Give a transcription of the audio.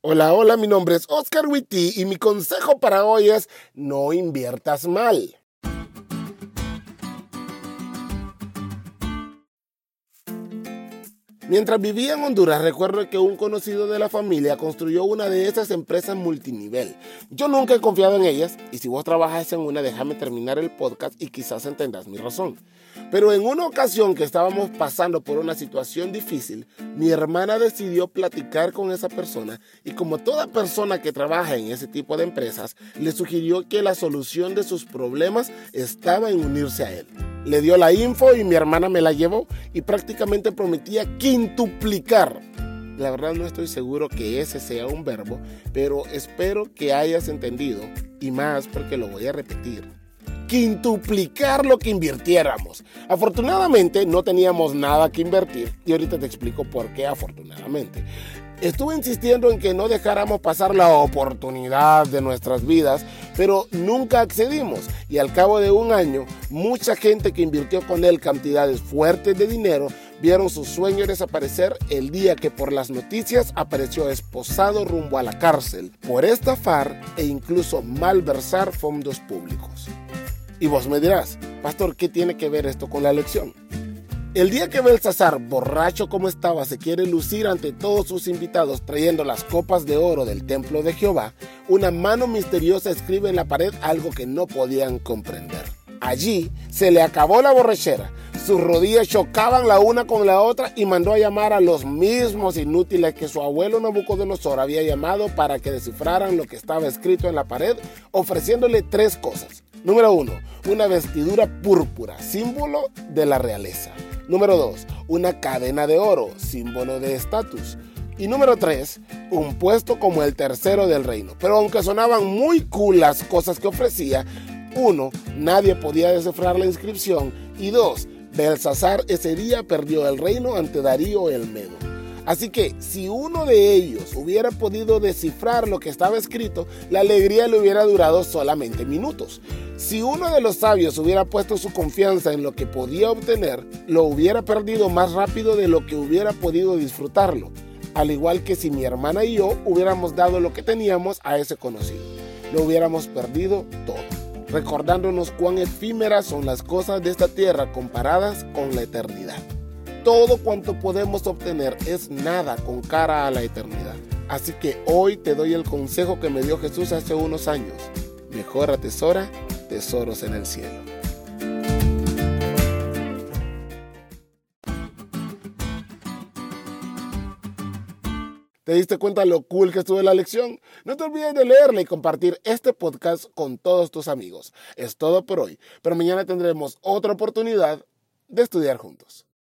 Hola, hola, mi nombre es Oscar Witty y mi consejo para hoy es no inviertas mal. Mientras vivía en Honduras, recuerdo que un conocido de la familia construyó una de esas empresas multinivel. Yo nunca he confiado en ellas y si vos trabajas en una, déjame terminar el podcast y quizás entendas mi razón. Pero en una ocasión que estábamos pasando por una situación difícil, mi hermana decidió platicar con esa persona y como toda persona que trabaja en ese tipo de empresas, le sugirió que la solución de sus problemas estaba en unirse a él le dio la info y mi hermana me la llevó y prácticamente prometía quintuplicar. La verdad no estoy seguro que ese sea un verbo, pero espero que hayas entendido y más porque lo voy a repetir. Quintuplicar lo que invirtiéramos. Afortunadamente no teníamos nada que invertir y ahorita te explico por qué afortunadamente. Estuve insistiendo en que no dejáramos pasar la oportunidad de nuestras vidas, pero nunca accedimos y al cabo de un año, mucha gente que invirtió con él cantidades fuertes de dinero vieron su sueño desaparecer el día que por las noticias apareció esposado rumbo a la cárcel por estafar e incluso malversar fondos públicos. Y vos me dirás, pastor, ¿qué tiene que ver esto con la elección? El día que Belsasar, borracho como estaba, se quiere lucir ante todos sus invitados trayendo las copas de oro del templo de Jehová, una mano misteriosa escribe en la pared algo que no podían comprender. Allí se le acabó la borrachera, sus rodillas chocaban la una con la otra y mandó a llamar a los mismos inútiles que su abuelo Nabucodonosor había llamado para que descifraran lo que estaba escrito en la pared, ofreciéndole tres cosas. Número uno, una vestidura púrpura, símbolo de la realeza. Número 2. Una cadena de oro, símbolo de estatus. Y número 3. Un puesto como el tercero del reino. Pero aunque sonaban muy cool las cosas que ofrecía, uno, nadie podía descifrar la inscripción. Y dos, Belsasar ese día perdió el reino ante Darío el Medo. Así que si uno de ellos hubiera podido descifrar lo que estaba escrito, la alegría le hubiera durado solamente minutos. Si uno de los sabios hubiera puesto su confianza en lo que podía obtener, lo hubiera perdido más rápido de lo que hubiera podido disfrutarlo. Al igual que si mi hermana y yo hubiéramos dado lo que teníamos a ese conocido. Lo hubiéramos perdido todo recordándonos cuán efímeras son las cosas de esta tierra comparadas con la eternidad todo cuanto podemos obtener es nada con cara a la eternidad. Así que hoy te doy el consejo que me dio Jesús hace unos años. Mejor atesora tesoros en el cielo. ¿Te diste cuenta lo cool que estuvo la lección? No te olvides de leerla y compartir este podcast con todos tus amigos. Es todo por hoy, pero mañana tendremos otra oportunidad de estudiar juntos.